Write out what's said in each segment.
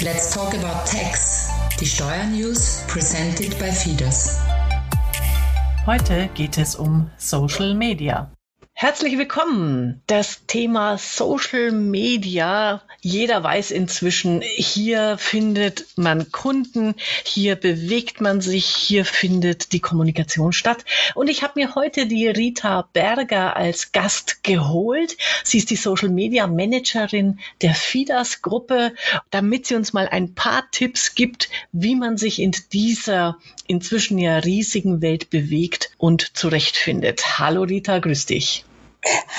Let's talk about tax. Die Steuernews presented by Fides. Heute geht es um Social Media. Herzlich willkommen. Das Thema Social Media. Jeder weiß inzwischen, hier findet man Kunden, hier bewegt man sich, hier findet die Kommunikation statt. Und ich habe mir heute die Rita Berger als Gast geholt. Sie ist die Social Media Managerin der FIDAS Gruppe, damit sie uns mal ein paar Tipps gibt, wie man sich in dieser inzwischen ja riesigen Welt bewegt und zurechtfindet. Hallo Rita, grüß dich.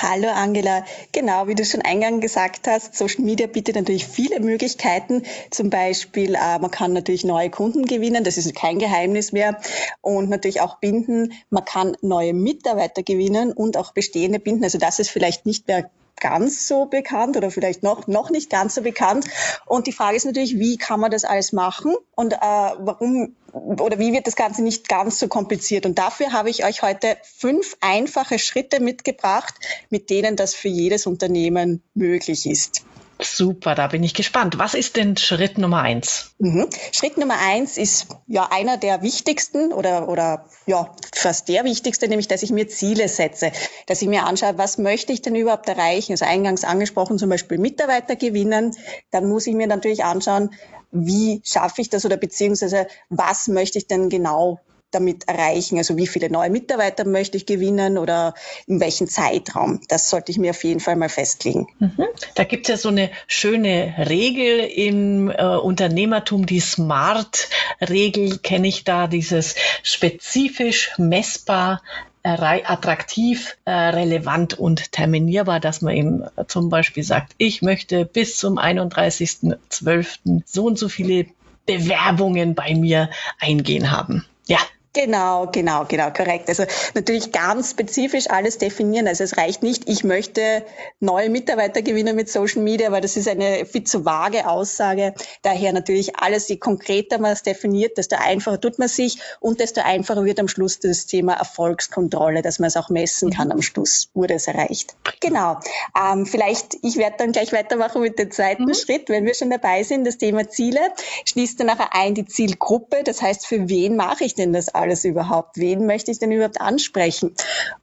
Hallo Angela. Genau, wie du schon eingangs gesagt hast, Social Media bietet natürlich viele Möglichkeiten. Zum Beispiel, äh, man kann natürlich neue Kunden gewinnen, das ist kein Geheimnis mehr. Und natürlich auch binden. Man kann neue Mitarbeiter gewinnen und auch bestehende binden. Also das ist vielleicht nicht mehr ganz so bekannt oder vielleicht noch, noch nicht ganz so bekannt. Und die Frage ist natürlich, wie kann man das alles machen und äh, warum oder wie wird das Ganze nicht ganz so kompliziert? Und dafür habe ich euch heute fünf einfache Schritte mitgebracht, mit denen das für jedes Unternehmen möglich ist. Super, da bin ich gespannt. Was ist denn Schritt Nummer eins? Mhm. Schritt Nummer eins ist ja einer der wichtigsten oder, oder ja, fast der wichtigste, nämlich, dass ich mir Ziele setze, dass ich mir anschaue, was möchte ich denn überhaupt erreichen? Also eingangs angesprochen, zum Beispiel Mitarbeiter gewinnen. Dann muss ich mir natürlich anschauen, wie schaffe ich das oder beziehungsweise was möchte ich denn genau damit erreichen? Also wie viele neue Mitarbeiter möchte ich gewinnen oder in welchem Zeitraum? Das sollte ich mir auf jeden Fall mal festlegen. Mhm. Da gibt es ja so eine schöne Regel im äh, Unternehmertum, die Smart-Regel kenne ich da, dieses spezifisch, messbar, attraktiv, äh, relevant und terminierbar, dass man eben zum Beispiel sagt, ich möchte bis zum 31.12. so und so viele Bewerbungen bei mir eingehen haben. Ja, Genau, genau, genau, korrekt. Also natürlich ganz spezifisch alles definieren. Also es reicht nicht, ich möchte neue Mitarbeiter gewinnen mit Social Media, weil das ist eine viel zu vage Aussage. Daher natürlich alles, je konkreter man es definiert, desto einfacher tut man sich und desto einfacher wird am Schluss das Thema Erfolgskontrolle, dass man es auch messen kann am Schluss, wurde es erreicht. Genau. Ähm, vielleicht, ich werde dann gleich weitermachen mit dem zweiten mhm. Schritt, wenn wir schon dabei sind, das Thema Ziele. Schließt dann nachher ein die Zielgruppe. Das heißt, für wen mache ich denn das alles überhaupt? Wen möchte ich denn überhaupt ansprechen?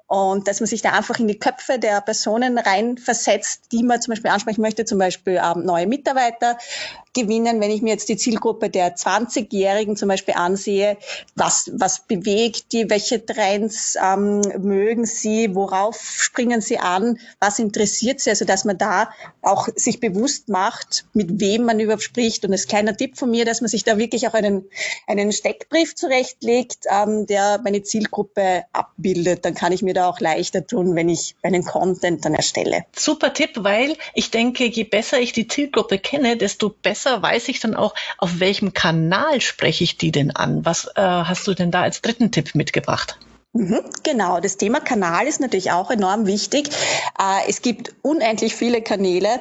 Und dass man sich da einfach in die Köpfe der Personen reinversetzt, die man zum Beispiel ansprechen möchte, zum Beispiel ähm, neue Mitarbeiter gewinnen. Wenn ich mir jetzt die Zielgruppe der 20-Jährigen zum Beispiel ansehe, was, was bewegt die, welche Trends ähm, mögen sie, worauf springen sie an, was interessiert sie, also dass man da auch sich bewusst macht, mit wem man überhaupt spricht. Und das kleiner Tipp von mir, dass man sich da wirklich auch einen, einen Steckbrief zurechtlegt, ähm, der meine Zielgruppe abbildet. Dann kann ich mir da auch leichter tun, wenn ich meinen Content dann erstelle. Super Tipp, weil ich denke, je besser ich die Zielgruppe kenne, desto besser weiß ich dann auch, auf welchem Kanal spreche ich die denn an. Was äh, hast du denn da als dritten Tipp mitgebracht? Mhm, genau, das Thema Kanal ist natürlich auch enorm wichtig. Äh, es gibt unendlich viele Kanäle.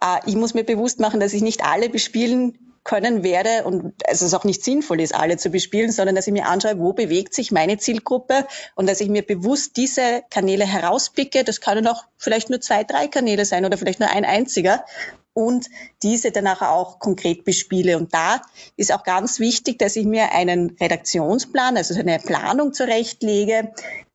Äh, ich muss mir bewusst machen, dass ich nicht alle bespielen können werde und also es auch nicht sinnvoll ist, alle zu bespielen, sondern dass ich mir anschaue, wo bewegt sich meine Zielgruppe und dass ich mir bewusst diese Kanäle herauspicke. Das können auch vielleicht nur zwei, drei Kanäle sein oder vielleicht nur ein einziger und diese danach auch konkret bespiele. Und da ist auch ganz wichtig, dass ich mir einen Redaktionsplan, also eine Planung zurechtlege,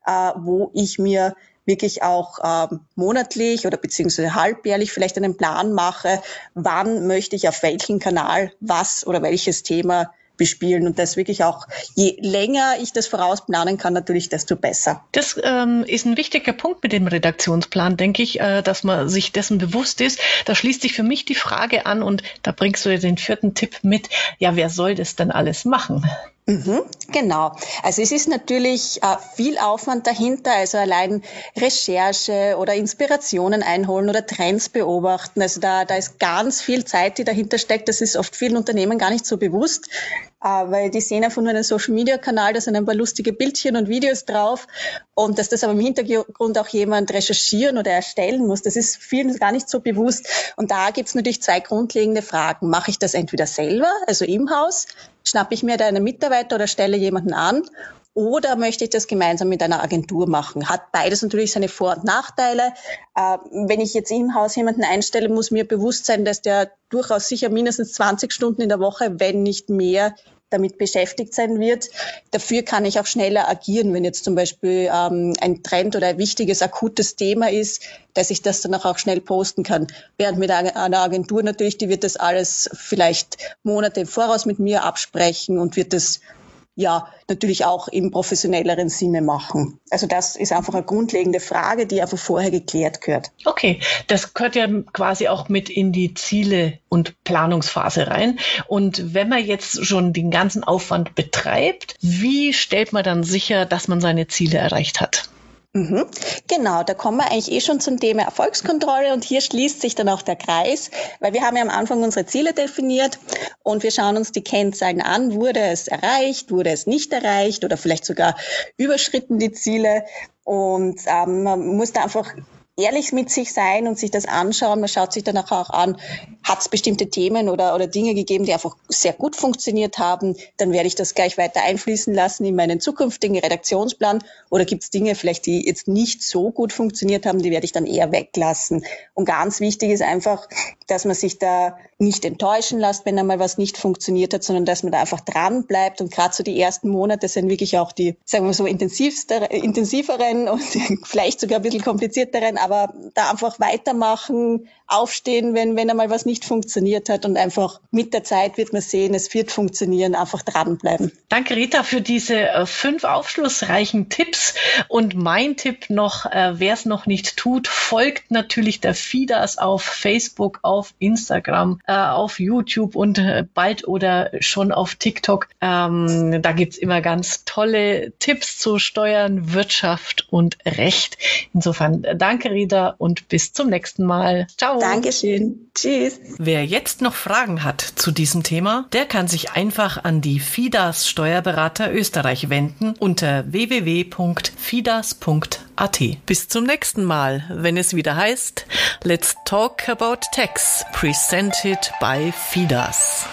äh, wo ich mir wirklich auch ähm, monatlich oder beziehungsweise halbjährlich vielleicht einen Plan mache, wann möchte ich auf welchen Kanal was oder welches Thema bespielen und das wirklich auch, je länger ich das vorausplanen kann, natürlich, desto besser. Das ähm, ist ein wichtiger Punkt mit dem Redaktionsplan, denke ich, äh, dass man sich dessen bewusst ist. Da schließt sich für mich die Frage an und da bringst du ja den vierten Tipp mit, ja, wer soll das denn alles machen? Mhm, genau. Also es ist natürlich äh, viel Aufwand dahinter, also allein Recherche oder Inspirationen einholen oder Trends beobachten. Also da, da ist ganz viel Zeit, die dahinter steckt. Das ist oft vielen Unternehmen gar nicht so bewusst, weil die sehen einfach nur einen Social-Media-Kanal, da sind ein paar lustige Bildchen und Videos drauf und dass das aber im Hintergrund auch jemand recherchieren oder erstellen muss, das ist vielen gar nicht so bewusst. Und da gibt es natürlich zwei grundlegende Fragen. Mache ich das entweder selber, also im Haus, schnappe ich mir da einen Mitarbeiter oder stelle jemanden an oder möchte ich das gemeinsam mit einer Agentur machen? Hat beides natürlich seine Vor- und Nachteile. Äh, wenn ich jetzt im Haus jemanden einstelle, muss mir bewusst sein, dass der durchaus sicher mindestens 20 Stunden in der Woche, wenn nicht mehr, damit beschäftigt sein wird. Dafür kann ich auch schneller agieren, wenn jetzt zum Beispiel ähm, ein Trend oder ein wichtiges, akutes Thema ist, dass ich das dann auch schnell posten kann. Während mit einer Agentur natürlich, die wird das alles vielleicht Monate im Voraus mit mir absprechen und wird das ja natürlich auch im professionelleren Sinne machen. Also das ist einfach eine grundlegende Frage, die einfach vorher geklärt gehört. Okay, das gehört ja quasi auch mit in die Ziele und Planungsphase rein. Und wenn man jetzt schon den ganzen Aufwand betreibt, wie stellt man dann sicher, dass man seine Ziele erreicht hat? Mhm. Genau, da kommen wir eigentlich eh schon zum Thema Erfolgskontrolle und hier schließt sich dann auch der Kreis, weil wir haben ja am Anfang unsere Ziele definiert und wir schauen uns die Kennzahlen an, wurde es erreicht, wurde es nicht erreicht oder vielleicht sogar überschritten die Ziele und ähm, man muss da einfach ehrlich mit sich sein und sich das anschauen. Man schaut sich danach auch an, hat es bestimmte Themen oder, oder Dinge gegeben, die einfach sehr gut funktioniert haben. Dann werde ich das gleich weiter einfließen lassen in meinen zukünftigen Redaktionsplan. Oder gibt es Dinge vielleicht, die jetzt nicht so gut funktioniert haben, die werde ich dann eher weglassen. Und ganz wichtig ist einfach, dass man sich da nicht enttäuschen lässt, wenn einmal was nicht funktioniert hat, sondern dass man da einfach dran bleibt. Und gerade so die ersten Monate sind wirklich auch die, sagen wir so, intensiveren und vielleicht sogar ein bisschen komplizierteren aber da einfach weitermachen, aufstehen, wenn, wenn einmal was nicht funktioniert hat und einfach mit der Zeit wird man sehen, es wird funktionieren, einfach dranbleiben. Danke Rita für diese äh, fünf aufschlussreichen Tipps und mein Tipp noch, äh, wer es noch nicht tut, folgt natürlich der FIDAS auf Facebook, auf Instagram, äh, auf YouTube und äh, bald oder schon auf TikTok. Ähm, da gibt's immer ganz tolle Tipps zu Steuern, Wirtschaft und Recht. Insofern danke Rita und bis zum nächsten Mal. Ciao. Dankeschön. Tschüss. Wer jetzt noch Fragen hat zu diesem Thema, der kann sich einfach an die FIDAS Steuerberater Österreich wenden unter www.fidas.at. Bis zum nächsten Mal, wenn es wieder heißt Let's Talk About Tax, presented by FIDAS.